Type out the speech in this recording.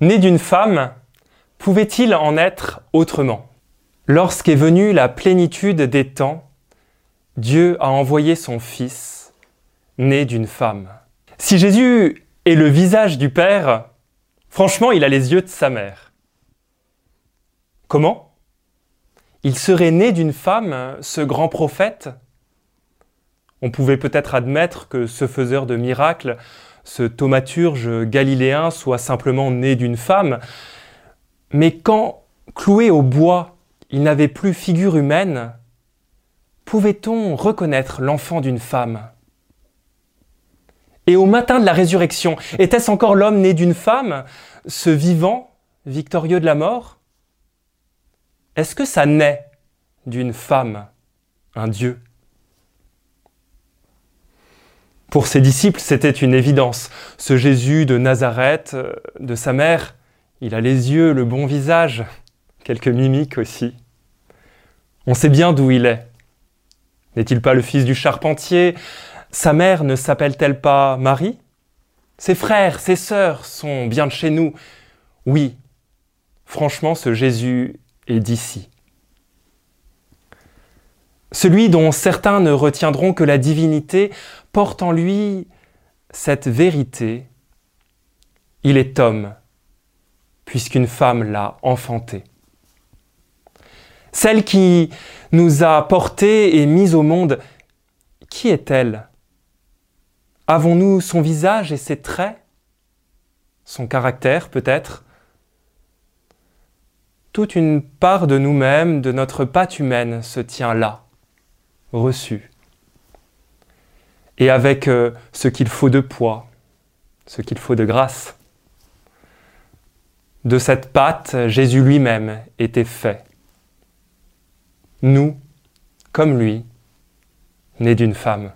né d'une femme, pouvait-il en être autrement? Lorsqu'est venue la plénitude des temps, Dieu a envoyé son Fils, né d'une femme. Si Jésus est le visage du Père, franchement, il a les yeux de sa mère. Comment? Il serait né d'une femme, ce grand prophète? On pouvait peut-être admettre que ce faiseur de miracles ce thaumaturge galiléen soit simplement né d'une femme, mais quand, cloué au bois, il n'avait plus figure humaine, pouvait-on reconnaître l'enfant d'une femme? Et au matin de la résurrection, était-ce encore l'homme né d'une femme, ce vivant, victorieux de la mort? Est-ce que ça naît d'une femme, un Dieu? Pour ses disciples, c'était une évidence. Ce Jésus de Nazareth, euh, de sa mère, il a les yeux, le bon visage, quelques mimiques aussi. On sait bien d'où il est. N'est-il pas le fils du charpentier? Sa mère ne s'appelle-t-elle pas Marie? Ses frères, ses sœurs sont bien de chez nous. Oui, franchement, ce Jésus est d'ici. Celui dont certains ne retiendront que la divinité porte en lui cette vérité. Il est homme, puisqu'une femme l'a enfanté. Celle qui nous a portés et mis au monde, qui est-elle? Avons-nous son visage et ses traits? Son caractère peut-être? Toute une part de nous-mêmes, de notre patte humaine, se tient là reçu. Et avec euh, ce qu'il faut de poids, ce qu'il faut de grâce. De cette pâte, Jésus lui-même était fait. Nous, comme lui, nés d'une femme.